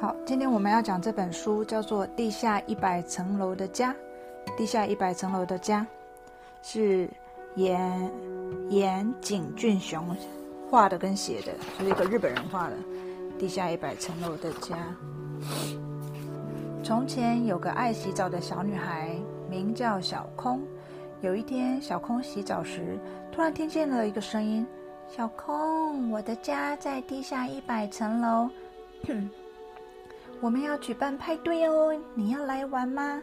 好，今天我们要讲这本书叫做《地下一百层楼的家》。地下一百层楼的家是岩岩井俊雄画的跟写的，是一个日本人画的。地下一百层楼的家。从前有个爱洗澡的小女孩，名叫小空。有一天，小空洗澡时，突然听见了一个声音：“小空，我的家在地下一百层楼。”我们要举办派对哦，你要来玩吗？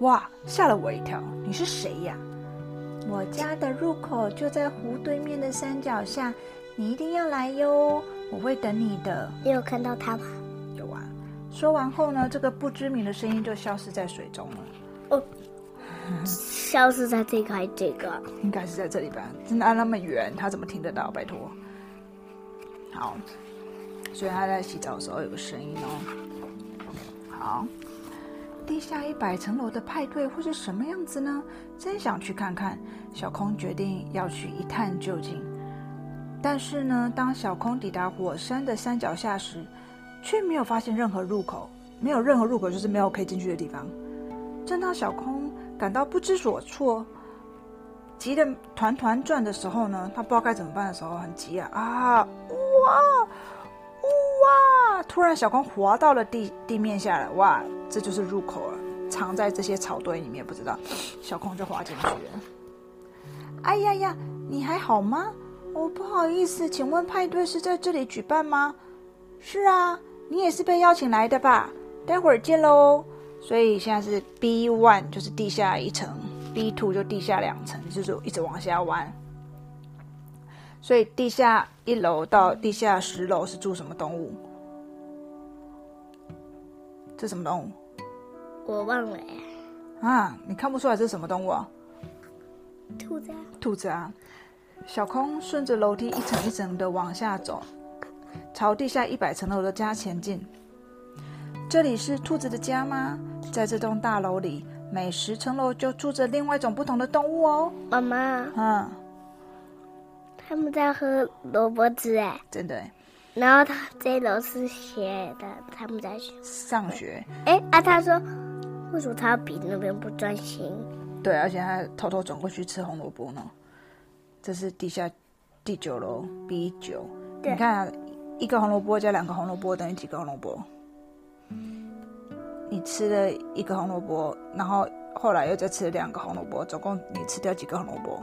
哇，吓了我一跳！你是谁呀？我家的入口就在湖对面的山脚下，你一定要来哟，我会等你的。你有看到他吗？有啊。说完后呢，这个不知名的声音就消失在水中了。哦，消失在这个还是这个？应该是在这里吧？真的那么远，他怎么听得到？拜托。好，所以他在洗澡的时候有个声音哦。好，地下一百层楼的派对会是什么样子呢？真想去看看。小空决定要去一探究竟。但是呢，当小空抵达火山的山脚下时，却没有发现任何入口，没有任何入口，就是没有可以进去的地方。正当小空感到不知所措、急得团团转的时候呢，他不知道该怎么办的时候，很急啊啊！哇！哇！突然，小空滑到了地地面下来。哇，这就是入口了，藏在这些草堆里面，不知道。小空就滑进去了。哎呀呀，你还好吗？哦，不好意思，请问派对是在这里举办吗？是啊，你也是被邀请来的吧？待会儿见喽。所以现在是 B one，就是地下一层；B two 就地下两层，就是一直往下弯。所以地下一楼到地下十楼是住什么动物？这什么动物？我忘了。啊，你看不出来这是什么动物啊？兔子啊。兔子啊！小空顺着楼梯一层一层的往下走，朝地下一百层楼的家前进。这里是兔子的家吗？在这栋大楼里，每十层楼就住着另外一种不同的动物哦。妈妈。嗯。他们在喝萝卜汁哎，真的。然后他这楼是学的，他们在上学。哎啊，他说，为什么他比那边不专心？对，而且他偷偷转过去吃红萝卜呢。这是地下第九楼 B 九。你看，一个红萝卜加两个红萝卜等于几个红萝卜？你吃了一个红萝卜，然后后来又再吃了两个红萝卜，总共你吃掉几个红萝卜？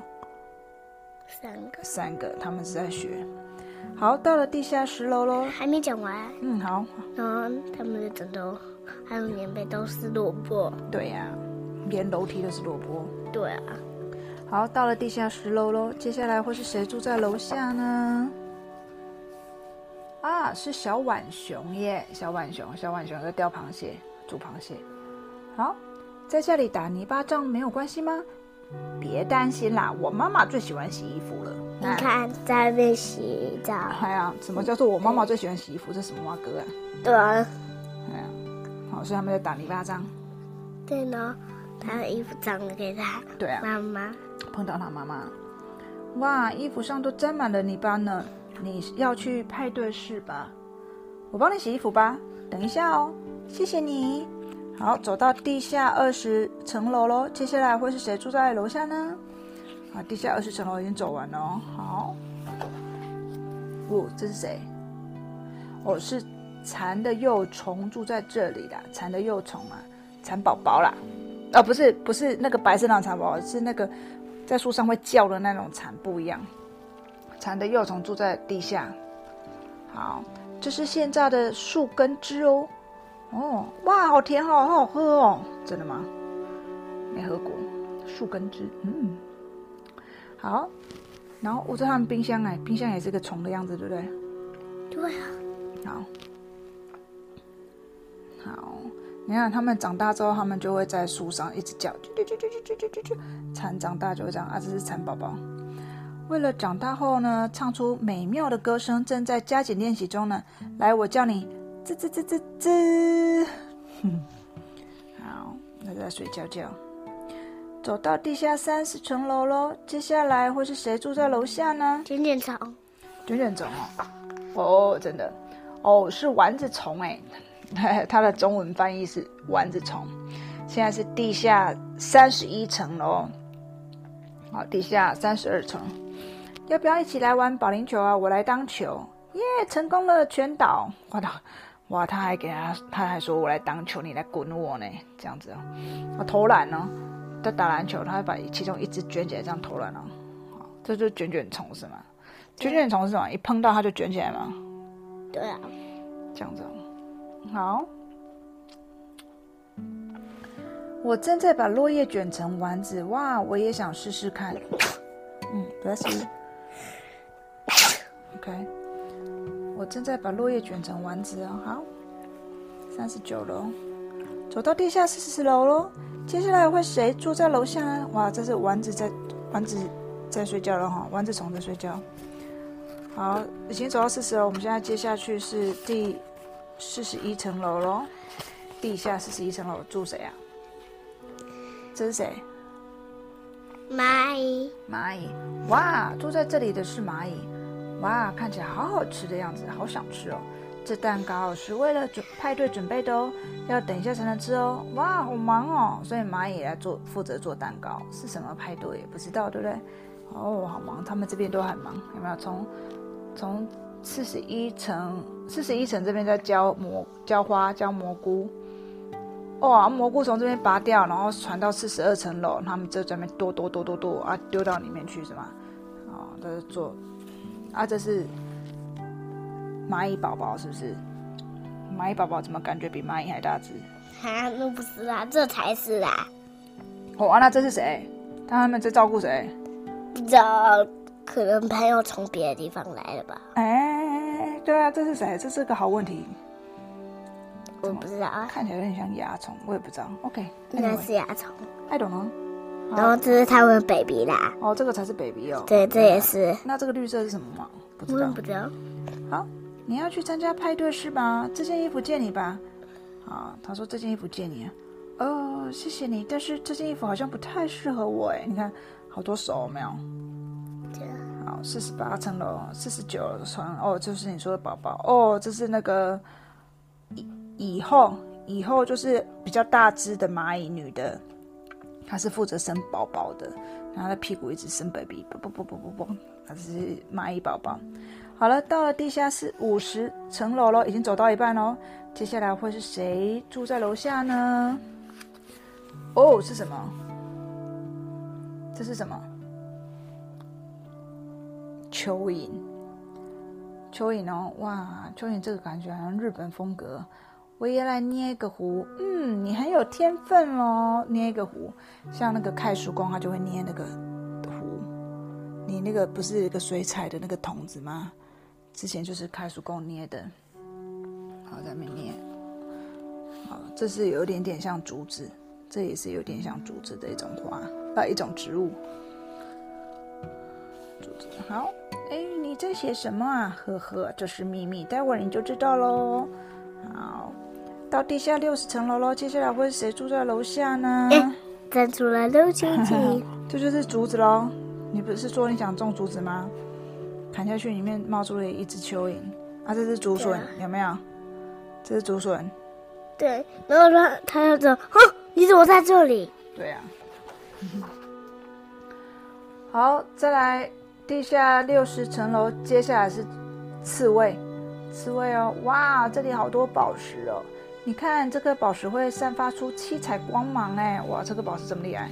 三个，三个，他们是在学。好，到了地下十楼喽。还没讲完。嗯，好。然后他们的枕头还有棉被都是萝卜。对呀，连楼梯都是萝卜。对啊。好，到了地下十楼喽。接下来会是谁住在楼下呢？啊，是小浣熊耶！小浣熊，小浣熊在钓螃蟹，煮螃蟹。好，在家里打泥巴仗没有关系吗？别担心啦，我妈妈最喜欢洗衣服了。你看，在那边洗澡。哎呀，什么叫做我妈妈最喜欢洗衣服？这什么歌啊？对啊。哎呀，好，所以他们在打泥巴仗。对呢，他的衣服脏了给他。对啊。妈妈碰到他妈妈，哇，衣服上都沾满了泥巴呢。你要去派对是吧？我帮你洗衣服吧。等一下哦，谢谢你。好，走到地下二十层楼喽。接下来会是谁住在楼下呢？啊，地下二十层楼已经走完了。好，哦，这是谁？哦，是蚕的幼虫住在这里的。蚕的幼虫啊，蚕宝宝啦。哦，不是，不是那个白色那种蚕宝宝，是那个在树上会叫的那种蚕，不一样。蚕的幼虫住在地下。好，这是现在的树根枝哦。哦，哇，好甜，好好喝哦！真的吗？没喝过，树根汁，嗯，好。然后我在他们冰箱哎，冰箱也是个虫的样子，对不对？对啊。好，好，你看他们长大之后，他们就会在树上一直叫，啾啾啾啾啾啾啾啾。蚕长大就会这样啊，这是蚕宝宝。为了长大后呢，唱出美妙的歌声，正在加紧练习中呢。来，我叫你。吱吱吱吱吱，哼好，那在睡觉觉。走到地下三十层楼喽，接下来会是谁住在楼下呢？卷卷虫，卷卷虫哦，哦，真的，哦，是丸子虫哎，它的中文翻译是丸子虫。现在是地下三十一层楼，好，地下三十二层，要不要一起来玩保龄球啊？我来当球，耶，成功了，全倒！哇他，哇，他还给他，他还说我来当球，你来滚我呢，这样子哦。啊，投篮呢？在打篮球，他会把其中一只卷起来，这样投篮哦。好，这就卷卷虫是吗？卷卷虫是什么？一碰到它就卷起来吗？对啊，这样子，好。我正在把落叶卷成丸子，哇！我也想试试看。嗯，bless you。OK，我正在把落叶卷成丸子哦。好，三十九楼，走到地下四十楼喽。接下来会谁住在楼下呢？哇，这是丸子在丸子在睡觉了哈，丸子虫在睡觉。好，已经走到四十楼，我们现在接下去是第四十一层楼喽。地下四十一层楼住谁啊？这是谁？蚂蚁。蚂蚁，哇，住在这里的是蚂蚁，哇，看起来好好吃的样子，好想吃哦。这蛋糕是为了准派对准备的哦，要等一下才能吃哦。哇，好忙哦，所以蚂蚁来做负责做蛋糕，是什么派对？不知道，对不对？哦，好忙，他们这边都很忙，有没有？从从四十一层，四十一层这边在浇蘑浇花浇蘑菇。哇，蘑菇从这边拔掉，然后传到四十二层楼，他们就在那边剁剁剁剁剁啊，丢到里面去是吗？啊，在做啊，这是蚂蚁宝宝是不是？蚂蚁宝宝怎么感觉比蚂蚁还大只？啊，那不是啊，这才是啊。哦，那这是谁？他们在照顾谁？不知道，可能朋友从别的地方来了吧？哎，对啊，这是谁？这是个好问题。我不知道啊，看起来有点像蚜虫，我也不知道。OK，应该是蚜虫。I don't know。然后这是他们 baby 啦。哦，这个才是 baby 哦。对，这也是。那这个绿色是什么吗？不知道。不知道。好，你要去参加派对是吧？这件衣服借你吧。啊，他说这件衣服借你。哦，谢谢你，但是这件衣服好像不太适合我哎。你看，好多手没有？好，四十八层楼，四十九层。哦，就是你说的宝宝。哦，这是那个以。以后，以后就是比较大只的蚂蚁女的，他是负责生宝宝的，然后她屁股一直生 baby，不不不不不不，她是蚂蚁宝宝。好了，到了地下室五十层楼了，已经走到一半喽。接下来会是谁住在楼下呢？哦，是什么？这是什么？蚯蚓。蚯蚓哦，哇，蚯蚓这个感觉好像日本风格。我也来捏一个壶，嗯，你很有天分哦，捏一个壶，像那个开叔公，他就会捏那个壶。你那个不是一个水彩的那个筒子吗？之前就是开叔公捏的。好，在面捏。好，这是有点点像竹子，这也是有点像竹子的一种花，啊，一种植物。竹子，好，哎，你在写什么啊？呵呵，这是秘密，待会儿你就知道喽。好。到地下六十层楼喽，接下来会是谁住在楼下呢？站出来六千几，这就是竹子喽。你不是说你想种竹子吗？砍下去，里面冒出了一只蚯蚓啊！这是竹笋，有没有？这是竹笋。对，然后他他要走，哼，你怎么在这里？对呀。好，再来地下六十层楼，接下来是刺猬，刺猬哦，哇，这里好多宝石哦。你看这颗宝石会散发出七彩光芒哎，哇，这个宝石这么厉害，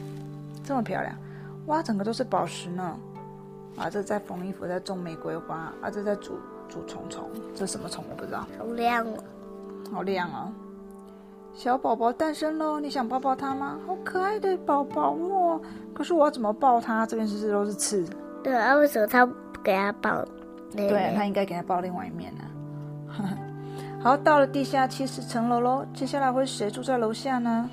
这么漂亮，哇，整个都是宝石呢。啊，这在缝衣服，在种玫瑰花，啊，这在煮煮虫虫，这什么虫我不知道。好亮哦，好亮哦。小宝宝诞生喽，你想抱抱它吗？好可爱的宝宝哦。可是我要怎么抱它？这边是不是都是刺？对啊，为什么他不给他抱？对他应该给他抱另外一面呢。好，到了地下七十层楼喽。接下来会谁住在楼下呢？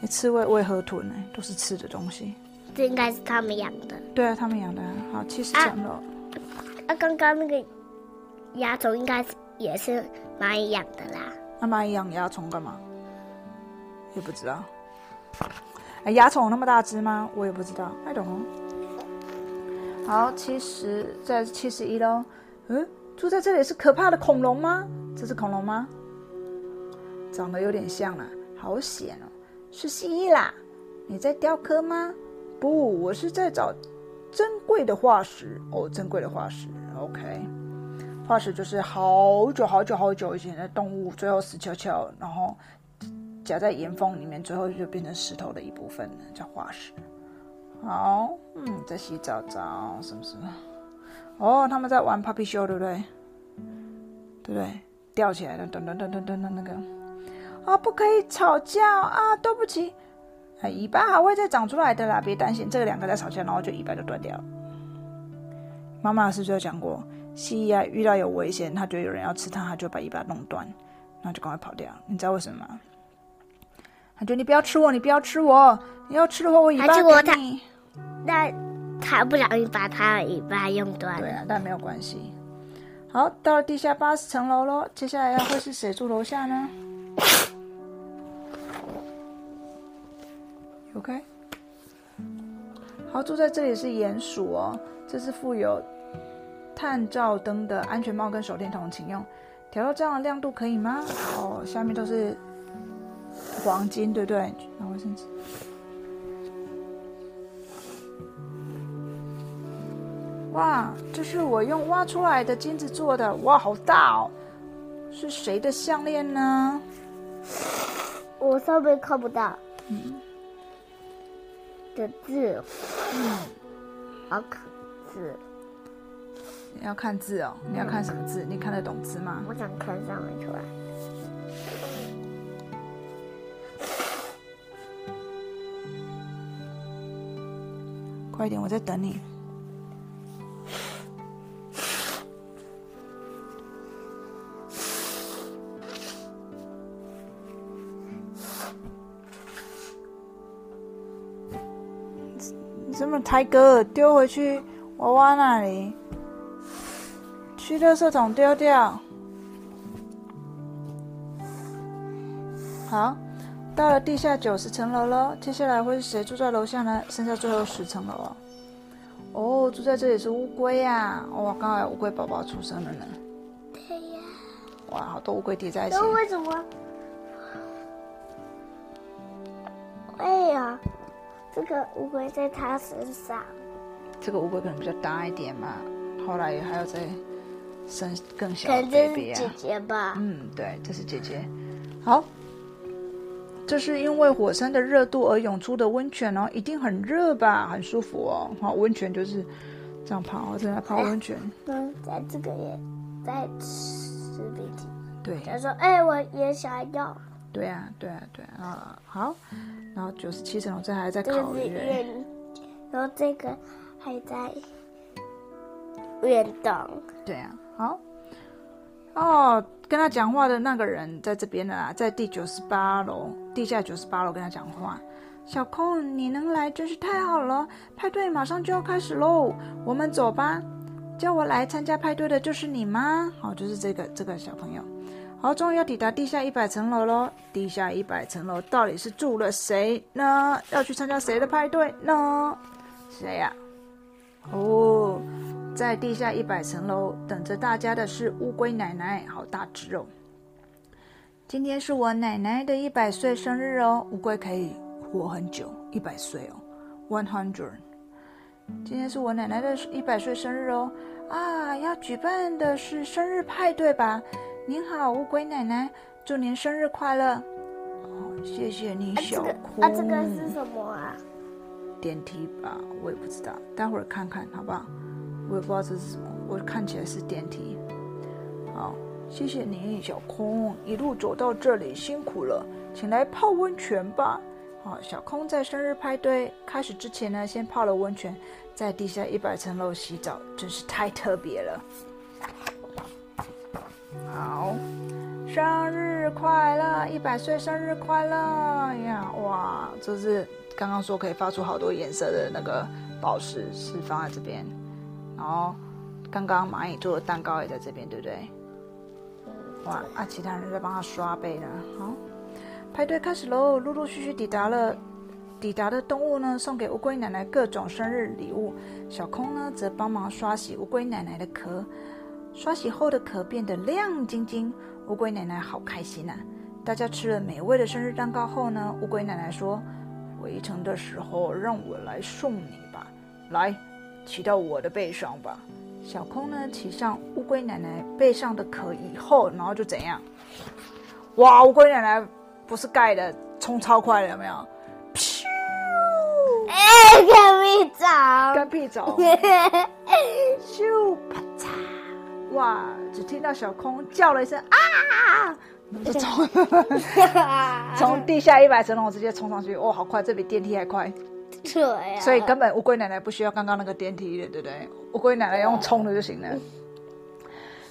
你刺猬为何吞呢？都是吃的东西。这应该是他们养的。对啊，他们养的。好，七十层楼。啊，刚刚那个蚜虫应该是也是蚂蚁养的啦。那蚂蚁养蚜虫干嘛？也不知道。哎，蚜虫那么大只吗？我也不知道。I don't know。好，七十在七十一喽。嗯。住在这里是可怕的恐龙吗？这是恐龙吗？长得有点像啦，好险哦，是蜥蜴啦！你在雕刻吗？不，我是在找珍贵的化石哦，珍贵的化石。OK，化石就是好久好久好久以前的动物，最后死翘翘，然后夹在岩缝里面，最后就变成石头的一部分，叫化石。好，嗯，在洗澡澡，什么什么？哦，他们在玩 puppy show，对不对？对不对？吊起来的，噔噔噔噔噔噔那个。啊，不可以吵架啊！对不起，哎，尾巴还会再长出来的啦，别担心。这个两个在吵架，然后就尾巴就断掉了。妈妈是不是有讲过，蜥蜴啊遇到有危险，它觉得有人要吃它，它就把尾巴弄断，然后就赶快跑掉。你知道为什么吗？它觉得你不要吃我，你不要吃我，你要吃的话我尾巴给你。那它不小心把它的尾巴用断。对啊，但没有关系。好，到了地下八十层楼喽，接下来要会是谁住楼下呢？OK，好，住在这里是鼹鼠哦。这是附有探照灯的安全帽跟手电筒，请用。调到这样的亮度可以吗？哦，下面都是黄金，对不对？拿卫生纸。哇，这是我用挖出来的金子做的，哇，好大哦！是谁的项链呢？我上面看不到。嗯。的字，嗯，好看字。你要看字哦？你要看什么字？你看得懂字吗？我想看上面出来。快点，我在等你。台哥丢回去娃娃那里，去垃圾桶丢掉。好，到了地下九十层楼了，接下来会是谁住在楼下呢？剩下最后十层楼了。哦，住在这里是乌龟呀！哇，刚好有乌龟宝宝出生了呢。对呀。哇，好多乌龟叠在一起。为什么？这个乌龟在它身上，这个乌龟可能比较大一点嘛，后来还要再生更小的 baby 啊。姐姐吧？嗯，对，这是姐姐。好，这是因为火山的热度而涌出的温泉哦，一定很热吧？很舒服哦。好，温泉就是这样泡，正在泡温泉。嗯，在这个也在吃冰淇淋。对。他说：“哎，我也想要。”对啊，对啊，对啊，好。然后九十七层，我这还在考验。然后这个还在运动。对啊，好。哦，跟他讲话的那个人在这边呢，在第九十八楼，地下九十八楼跟他讲话。小空，你能来真是太好了，派对马上就要开始喽，我们走吧。叫我来参加派对的就是你吗？好，就是这个这个小朋友。好，终于要抵达地下一百层楼喽！地下一百层楼到底是住了谁呢？要去参加谁的派对呢？谁呀？哦，在地下一百层楼等着大家的是乌龟奶奶，好大只哦！今天是我奶奶的一百岁生日哦，乌龟可以活很久，一百岁哦，one hundred。今天是我奶奶的一百岁生日哦，啊，要举办的是生日派对吧？您好，乌龟奶奶，祝您生日快乐！哦，谢谢你，小空。啊，这个是什么啊？电梯吧，我也不知道，待会儿看看好不好？我也不知道这是什么，我看起来是电梯。好，谢谢你，小空，一路走到这里辛苦了，请来泡温泉吧。好，小空在生日派对开始之前呢，先泡了温泉，在地下一百层楼洗澡，真是太特别了。好，生日快乐！一百岁生日快乐呀！哇，这是刚刚说可以发出好多颜色的那个宝石，是放在这边。然后刚刚蚂蚁做的蛋糕也在这边，对不对？哇，啊，其他人在帮他刷杯呢。好，排队开始喽！陆陆续续抵达了，抵达的动物呢，送给乌龟奶奶各种生日礼物。小空呢，则帮忙刷洗乌龟奶奶的壳。刷洗后的壳变得亮晶晶，乌龟奶奶好开心啊！大家吃了美味的生日蛋糕后呢，乌龟奶奶说：“回程的时候让我来送你吧，来，骑到我的背上吧。”小空呢，骑上乌龟奶奶背上的壳以后，然后就怎样？哇！乌龟奶奶不是盖的，冲超快了，有没有？咻！哎，干屁走，干屁走！哇！只听到小空叫了一声啊！就冲，从地下一百层楼直接冲上去，哦，好快，这比电梯还快。对呀。所以根本乌龟奶奶不需要刚刚那个电梯的，对不对？乌龟奶奶用冲的就行了。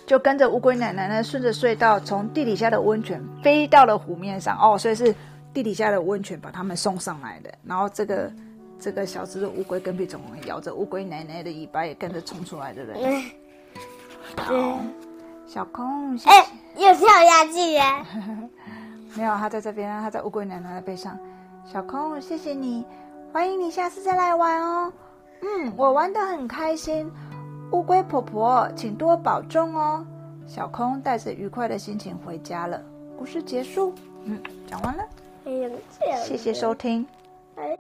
就跟着乌龟奶奶呢，顺着隧道从地底下的温泉飞到了湖面上。哦，所以是地底下的温泉把他们送上来的。然后这个这个小只的乌龟跟屁虫咬着乌龟奶奶的尾巴也跟着冲出来，对不对？好，小空，哎，又跳下去耶。没有，他在这边，他在乌龟奶奶的背上。小空，谢谢你，欢迎你下次再来玩哦。嗯，我玩的很开心。乌龟婆婆，请多保重哦。小空带着愉快的心情回家了。故事结束。嗯，讲完了。谢谢收听。哎。